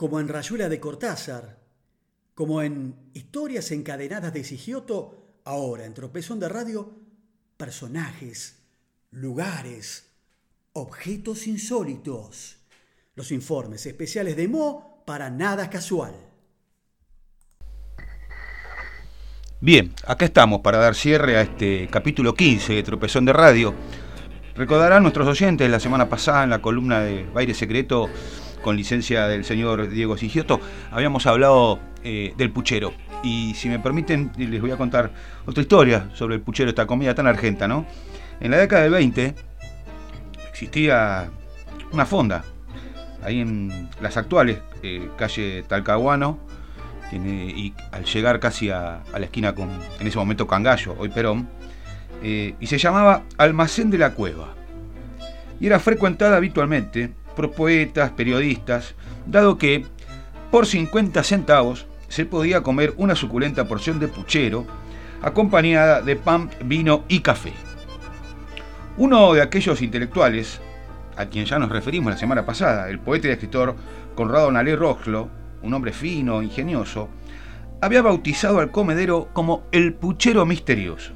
como en Rayuela de Cortázar, como en Historias encadenadas de Sigioto, ahora en Tropezón de Radio, personajes, lugares, objetos insólitos. Los informes especiales de Mo para nada casual. Bien, acá estamos para dar cierre a este capítulo 15 de Tropezón de Radio. Recordarán nuestros oyentes la semana pasada en la columna de Baile Secreto con licencia del señor Diego Sigioto, habíamos hablado eh, del puchero. Y si me permiten, les voy a contar otra historia sobre el puchero, esta comida tan argenta, ¿no? En la década del 20 existía una fonda, ahí en las actuales, eh, calle Talcahuano, y al llegar casi a, la esquina con, en ese momento, Cangallo, hoy Perón, eh, y se llamaba Almacén de la Cueva. Y era frecuentada habitualmente por poetas, periodistas, dado que por 50 centavos se podía comer una suculenta porción de puchero acompañada de pan, vino y café. Uno de aquellos intelectuales, a quien ya nos referimos la semana pasada, el poeta y escritor Conrado Nalé Roxlo, un hombre fino, ingenioso, había bautizado al comedero como el puchero misterioso.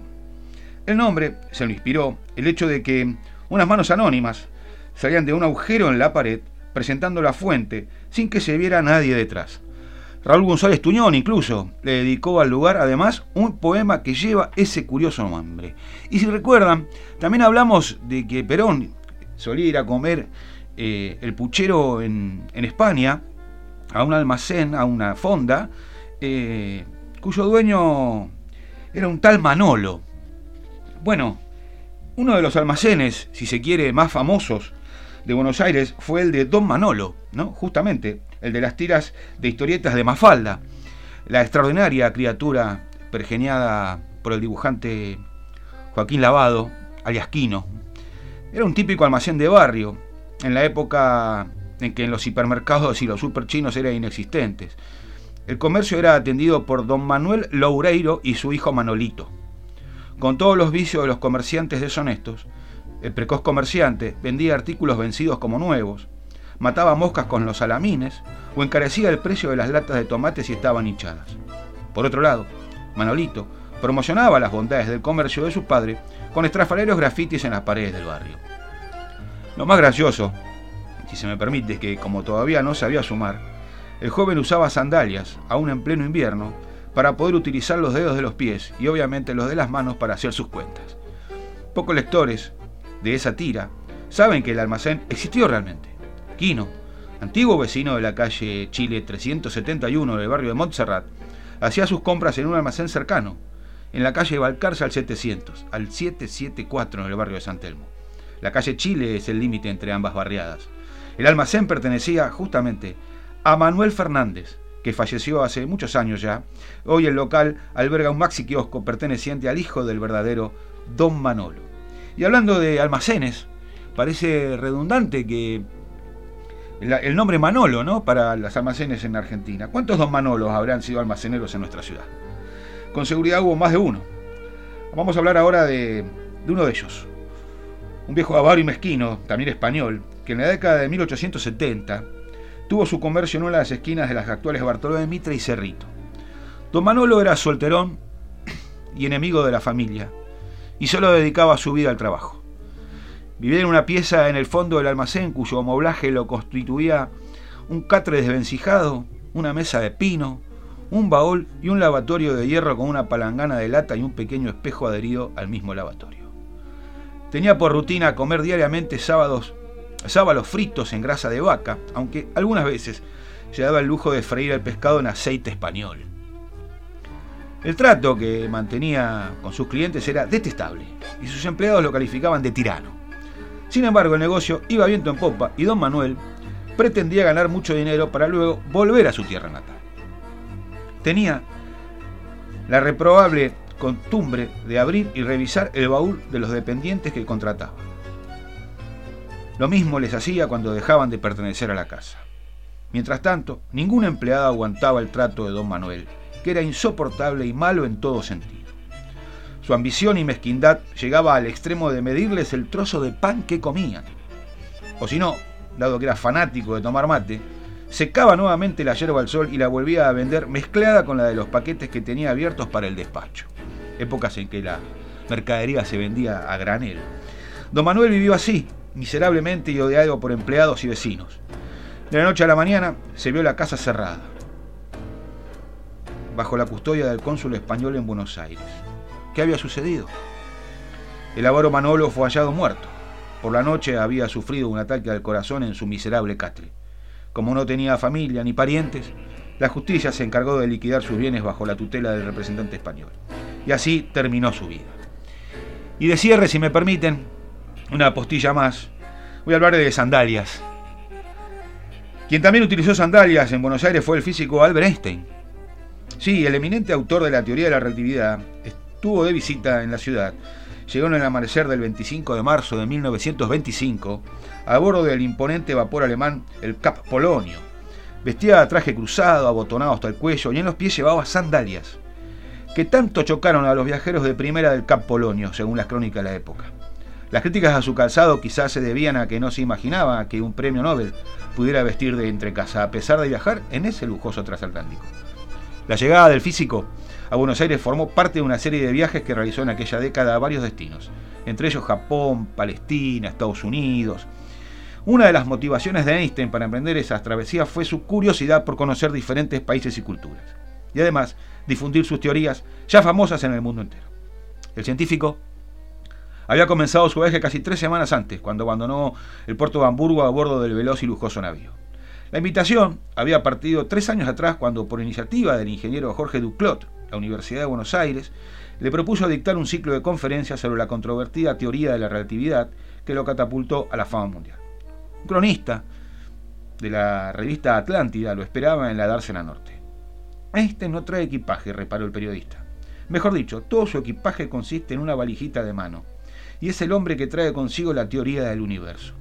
El nombre se lo inspiró el hecho de que unas manos anónimas salían de un agujero en la pared presentando la fuente sin que se viera nadie detrás. Raúl González Tuñón incluso le dedicó al lugar además un poema que lleva ese curioso nombre. Y si recuerdan, también hablamos de que Perón solía ir a comer eh, el puchero en, España, a un almacén, a una fonda, eh, cuyo dueño era un tal Manolo. Bueno, uno de los almacenes, si se quiere, más famosos de Buenos Aires fue el de Don Manolo, ¿no? Justamente, el de las tiras de historietas de Mafalda, la extraordinaria criatura pergeniada por el dibujante Joaquín Lavado, alias Quino. Era un típico almacén de barrio, en la época en que los hipermercados y los superchinos eran inexistentes. El comercio era atendido por don Manuel Loureiro y su hijo Manolito. Con todos los vicios de los comerciantes deshonestos, el precoz comerciante vendía artículos vencidos como nuevos, mataba moscas con los salamines o encarecía el precio de las latas de tomate si estaban hinchadas. Por otro lado, Manolito promocionaba las bondades del comercio de su padre con estrafaleros grafitis en las paredes del barrio. Lo más gracioso, si se me permite, es que como todavía no sabía sumar, el joven usaba sandalias, aún en pleno invierno, para poder utilizar los dedos de los pies y obviamente los de las manos para hacer sus cuentas. Pocos lectores de esa tira saben que el almacén existió realmente. Quino, antiguo vecino de la calle Chile 371 del barrio de Montserrat, hacía sus compras en un almacén cercano, en la calle Balcarce al 700, al 774 en el barrio de San Telmo. La calle Chile es el límite entre ambas barriadas. El almacén pertenecía justamente a Manuel Fernández, que falleció hace muchos años ya. Hoy el local alberga un maxi kiosco perteneciente al hijo del verdadero Don Manolo. Y hablando de almacenes, parece redundante que el, nombre Manolo, ¿no? Para los almacenes en Argentina. ¿Cuántos don Manolos habrán sido almaceneros en nuestra ciudad? Con seguridad hubo más de uno. Vamos a hablar ahora de, uno de ellos. Un viejo avaro y mezquino, también español, que en la década de 1870 tuvo su comercio en una de las esquinas de las actuales Bartolomé Mitre y Cerrito. Don Manolo era solterón y enemigo de la familia y solo dedicaba su vida al trabajo. Vivía en una pieza en el fondo del almacén cuyo amoblaje lo constituía un catre desvencijado, una mesa de pino, un baúl y un lavatorio de hierro con una palangana de lata y un pequeño espejo adherido al mismo lavatorio. Tenía por rutina comer diariamente sábados, sábalos fritos en grasa de vaca, aunque algunas veces se daba el lujo de freír el pescado en aceite español. El trato que mantenía con sus clientes era detestable y sus empleados lo calificaban de tirano. Sin embargo, el negocio iba viento en popa y don Manuel pretendía ganar mucho dinero para luego volver a su tierra natal. Tenía la reprobable costumbre de abrir y revisar el baúl de los dependientes que contrataba. Lo mismo les hacía cuando dejaban de pertenecer a la casa. Mientras tanto, ningún empleado aguantaba el trato de don Manuel que era insoportable y malo en todo sentido. Su ambición y mezquindad llegaba al extremo de medirles el trozo de pan que comían. O si no, dado que era fanático de tomar mate, secaba nuevamente la yerba al sol y la volvía a vender mezclada con la de los paquetes que tenía abiertos para el despacho. Épocas en que la mercadería se vendía a granel. Don Manuel vivió así, miserablemente y odiado por empleados y vecinos. De la noche a la mañana se vio la casa cerrada, bajo la custodia del cónsul español en Buenos Aires. ¿Qué había sucedido? El avaro Manolo fue hallado muerto. Por la noche había sufrido un ataque al corazón en su miserable catre. Como no tenía familia ni parientes, la justicia se encargó de liquidar sus bienes bajo la tutela del representante español. Y así terminó su vida. Y de cierre, si me permiten, una postilla más. Voy a hablar de sandalias. Quien también utilizó sandalias en Buenos Aires fue el físico Albert Einstein. Sí, el eminente autor de la teoría de la relatividad estuvo de visita en la ciudad. Llegó en el amanecer del 25 de marzo de 1925 a bordo del imponente vapor alemán el Cap Polonio. Vestía traje cruzado, abotonado hasta el cuello y en los pies llevaba sandalias, que tanto chocaron a los viajeros de primera del Cap Polonio, según las crónicas de la época. Las críticas a su calzado quizás se debían a que no se imaginaba que un premio Nobel pudiera vestir de entrecasa, a pesar de viajar en ese lujoso transatlántico. La llegada del físico a Buenos Aires formó parte de una serie de viajes que realizó en aquella década a varios destinos, entre ellos Japón, Palestina, Estados Unidos. Una de las motivaciones de Einstein para emprender esas travesías fue su curiosidad por conocer diferentes países y culturas, y además difundir sus teorías ya famosas en el mundo entero. El científico había comenzado su viaje casi tres semanas antes, cuando abandonó el puerto de Hamburgo a bordo del veloz y lujoso navío. La invitación había partido tres años atrás cuando, por iniciativa del ingeniero Jorge Duclot, la Universidad de Buenos Aires, le propuso dictar un ciclo de conferencias sobre la controvertida teoría de la relatividad que lo catapultó a la fama mundial. Un cronista de la revista Atlántida lo esperaba en la Dársena Norte. Este no trae equipaje, reparó el periodista. Mejor dicho, todo su equipaje consiste en una valijita de mano, y es el hombre que trae consigo la teoría del universo.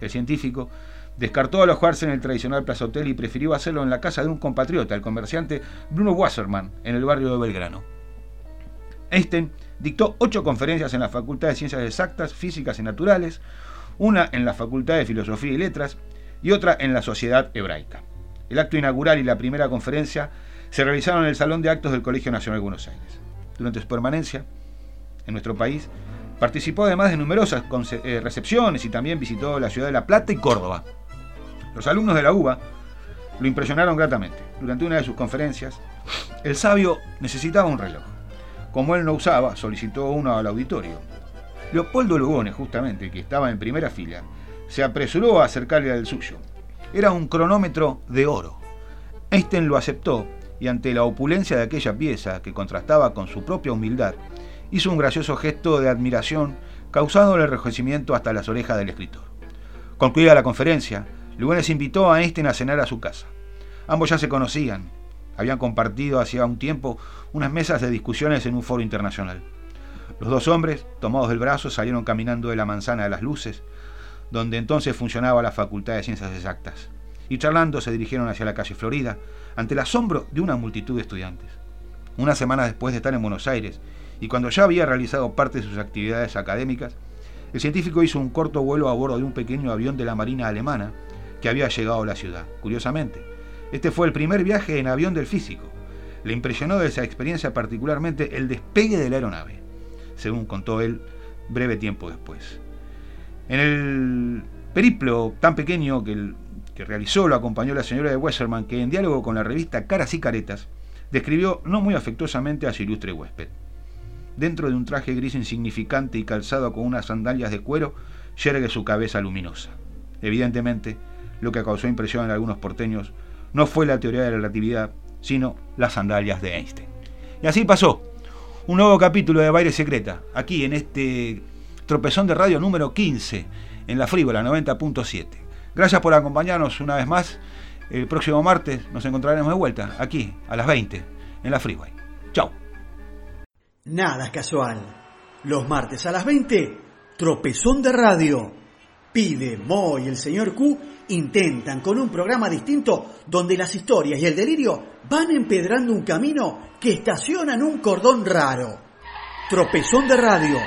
El científico descartó alojarse en el tradicional Plaza Hotel y prefirió hacerlo en la casa de un compatriota, el comerciante Bruno Wasserman, en el barrio de Belgrano. Einstein dictó ocho conferencias en la Facultad de Ciencias Exactas, Físicas y Naturales, una en la Facultad de Filosofía y Letras y otra en la Sociedad Hebraica. El acto inaugural y la primera conferencia se realizaron en el Salón de Actos del Colegio Nacional de Buenos Aires. Durante su permanencia en nuestro país, participó además de numerosas eh, recepciones y también visitó la ciudad de La Plata y Córdoba. Los alumnos de la UBA lo impresionaron gratamente. Durante una de sus conferencias, el sabio necesitaba un reloj. Como él no usaba, solicitó uno al auditorio. Leopoldo Lugones, justamente, que estaba en primera fila, se apresuró a acercarle al suyo. Era un cronómetro de oro. Einstein lo aceptó y ante la opulencia de aquella pieza, que contrastaba con su propia humildad, hizo un gracioso gesto de admiración, causándole enrojecimiento hasta las orejas del escritor. Concluida la conferencia, Lugones invitó a Einstein a cenar a su casa. Ambos ya se conocían, habían compartido hacía un tiempo unas mesas de discusiones en un foro internacional. Los dos hombres, tomados del brazo, salieron caminando de la manzana de las luces, donde entonces funcionaba la Facultad de Ciencias Exactas, y charlando se dirigieron hacia la calle Florida, ante el asombro de una multitud de estudiantes. Una semana después de estar en Buenos Aires, y cuando ya había realizado parte de sus actividades académicas, el científico hizo un corto vuelo a bordo de un pequeño avión de la Marina alemana que había llegado a la ciudad. Curiosamente, este fue el primer viaje en avión del físico. Le impresionó de esa experiencia particularmente el despegue de la aeronave, según contó él breve tiempo después. En el periplo tan pequeño que, que realizó lo acompañó la señora de Westerman, que en diálogo con la revista Caras y Caretas describió no muy afectuosamente a su ilustre huésped. Dentro de un traje gris insignificante y calzado con unas sandalias de cuero, yergue su cabeza luminosa. Evidentemente, lo que causó impresión en algunos porteños no fue la teoría de la relatividad, sino las sandalias de Einstein. Y así pasó. Un nuevo capítulo de Baile Secreta, aquí en este tropezón de radio número 15, en la Frívola 90.7. Gracias por acompañarnos una vez más. El próximo martes nos encontraremos de vuelta, aquí, a las 20, en la Freeway. Chao. Nada casual. Los martes a las 20, tropezón de radio. Pide, Mo y el señor Q intentan con un programa distinto donde las historias y el delirio van empedrando un camino que estaciona en un cordón raro. Tropezón de radio.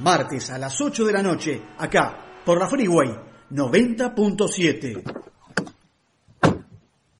Martes a las 8 de la noche, acá, por la Freeway 90.7.